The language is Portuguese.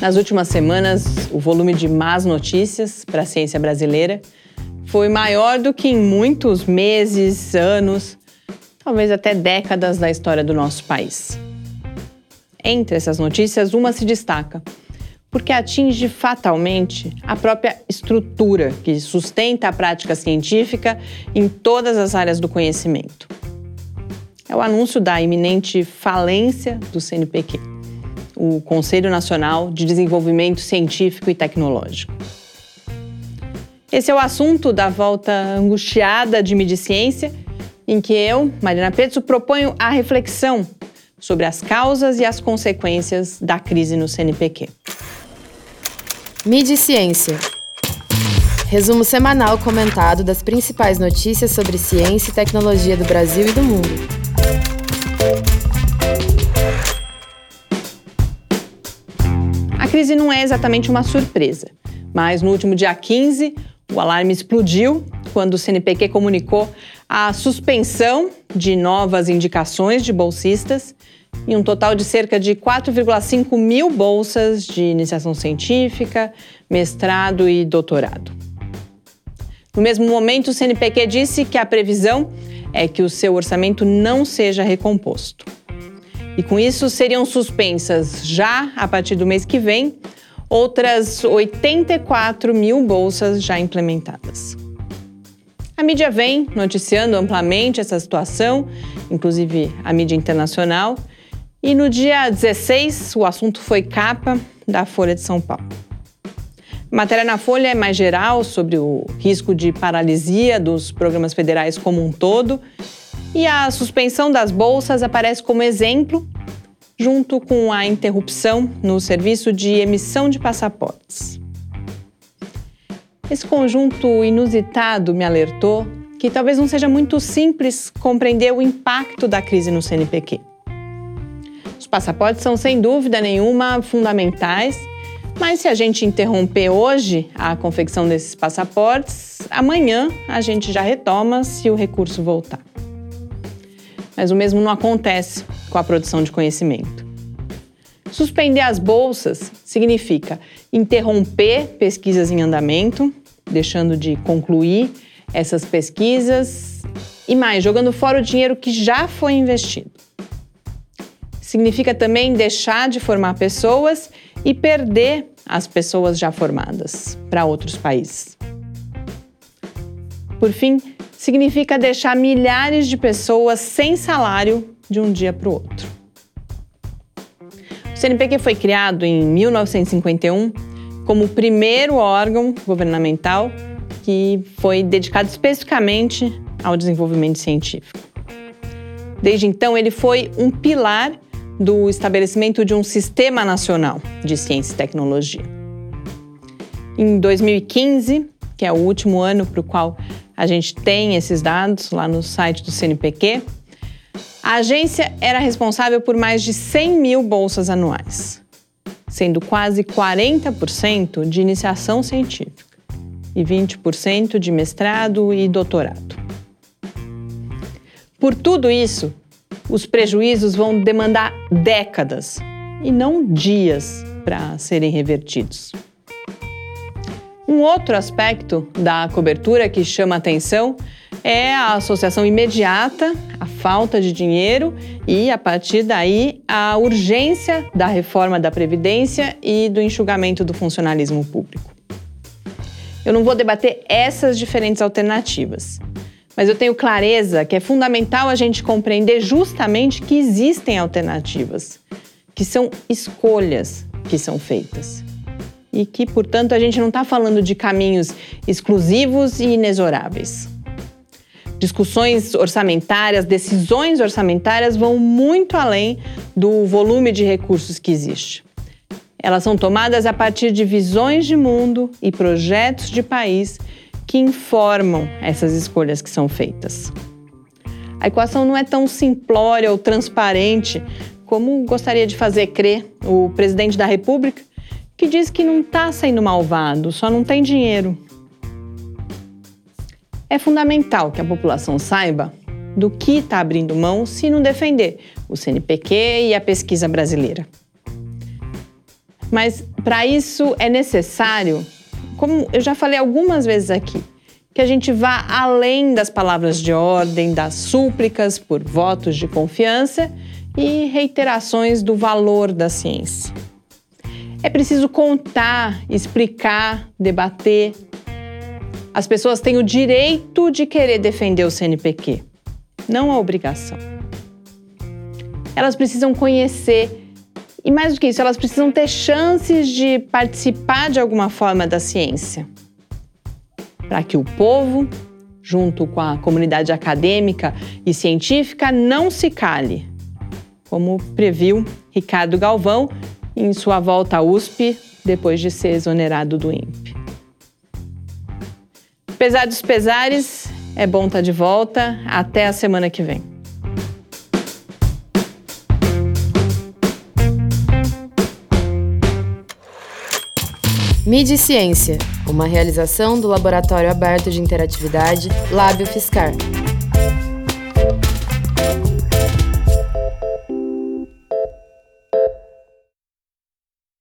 Nas últimas semanas, o volume de más notícias para a ciência brasileira foi maior do que em muitos meses, anos, talvez até décadas da história do nosso país. Entre essas notícias, uma se destaca, porque atinge fatalmente a própria estrutura que sustenta a prática científica em todas as áreas do conhecimento. É o anúncio da iminente falência do CNPq o Conselho Nacional de Desenvolvimento Científico e Tecnológico. Esse é o assunto da volta angustiada de Mediciência, em que eu, Marina Petzo, proponho a reflexão sobre as causas e as consequências da crise no CNPq. Mediciência. Resumo semanal comentado das principais notícias sobre ciência e tecnologia do Brasil e do mundo. A crise não é exatamente uma surpresa, mas no último dia 15, o alarme explodiu quando o CNPq comunicou a suspensão de novas indicações de bolsistas em um total de cerca de 4,5 mil bolsas de iniciação científica, mestrado e doutorado. No mesmo momento, o CNPq disse que a previsão é que o seu orçamento não seja recomposto. E com isso seriam suspensas já a partir do mês que vem outras 84 mil bolsas já implementadas. A mídia vem noticiando amplamente essa situação, inclusive a mídia internacional, e no dia 16 o assunto foi capa da Folha de São Paulo. A matéria na Folha é mais geral sobre o risco de paralisia dos programas federais como um todo e a suspensão das bolsas aparece como exemplo, junto com a interrupção no serviço de emissão de passaportes. Esse conjunto inusitado me alertou que talvez não seja muito simples compreender o impacto da crise no CNPq. Os passaportes são, sem dúvida nenhuma, fundamentais, mas se a gente interromper hoje a confecção desses passaportes, amanhã a gente já retoma se o recurso voltar mas o mesmo não acontece com a produção de conhecimento. Suspender as bolsas significa interromper pesquisas em andamento, deixando de concluir essas pesquisas e mais, jogando fora o dinheiro que já foi investido. Significa também deixar de formar pessoas e perder as pessoas já formadas para outros países. Por fim, significa deixar milhares de pessoas sem salário de um dia para o outro. O CNPq foi criado em 1951 como o primeiro órgão governamental que foi dedicado especificamente ao desenvolvimento científico. Desde então, ele foi um pilar do estabelecimento de um sistema nacional de ciência e tecnologia. Em 2015, que é o último ano para o qual a gente tem esses dados lá no site do CNPq. A agência era responsável por mais de 100 mil bolsas anuais, sendo quase 40% de iniciação científica e 20% de mestrado e doutorado. Por tudo isso, os prejuízos vão demandar décadas e não dias para serem revertidos. Um outro aspecto da cobertura que chama atenção é a associação imediata, a falta de dinheiro e, a partir daí, a urgência da reforma da Previdência e do enxugamento do funcionalismo público. Eu não vou debater essas diferentes alternativas, mas eu tenho clareza que é fundamental a gente compreender justamente que existem alternativas, que são escolhas que são feitas e que, portanto, a gente não está falando de caminhos exclusivos e inexoráveis. Discussões orçamentárias, decisões orçamentárias vão muito além do volume de recursos que existe. Elas são tomadas a partir de visões de mundo e projetos de país que informam essas escolhas que são feitas. A equação não é tão simplória ou transparente como gostaria de fazer crer o presidente da República, que diz que não está sendo malvado, só não tem dinheiro. É fundamental que a população saiba do que está abrindo mão se não defender o CNPq e a pesquisa brasileira. Mas para isso é necessário, como eu já falei algumas vezes aqui, que a gente vá além das palavras de ordem, das súplicas por votos de confiança e reiterações do valor da ciência. É preciso contar, explicar, debater. As pessoas têm o direito de querer defender o CNPq, não a obrigação. Elas precisam conhecer e mais do que isso, elas precisam ter chances de participar de alguma forma da ciência. Para que o povo, junto com a comunidade acadêmica e científica, não se cale, como previu Ricardo Galvão em sua volta à USP depois de ser exonerado do INPE. Apesar dos pesares, é bom estar de volta. Até a semana que vem. Mídia e Ciência, uma realização do Laboratório Aberto de Interatividade Lábio Fiscar.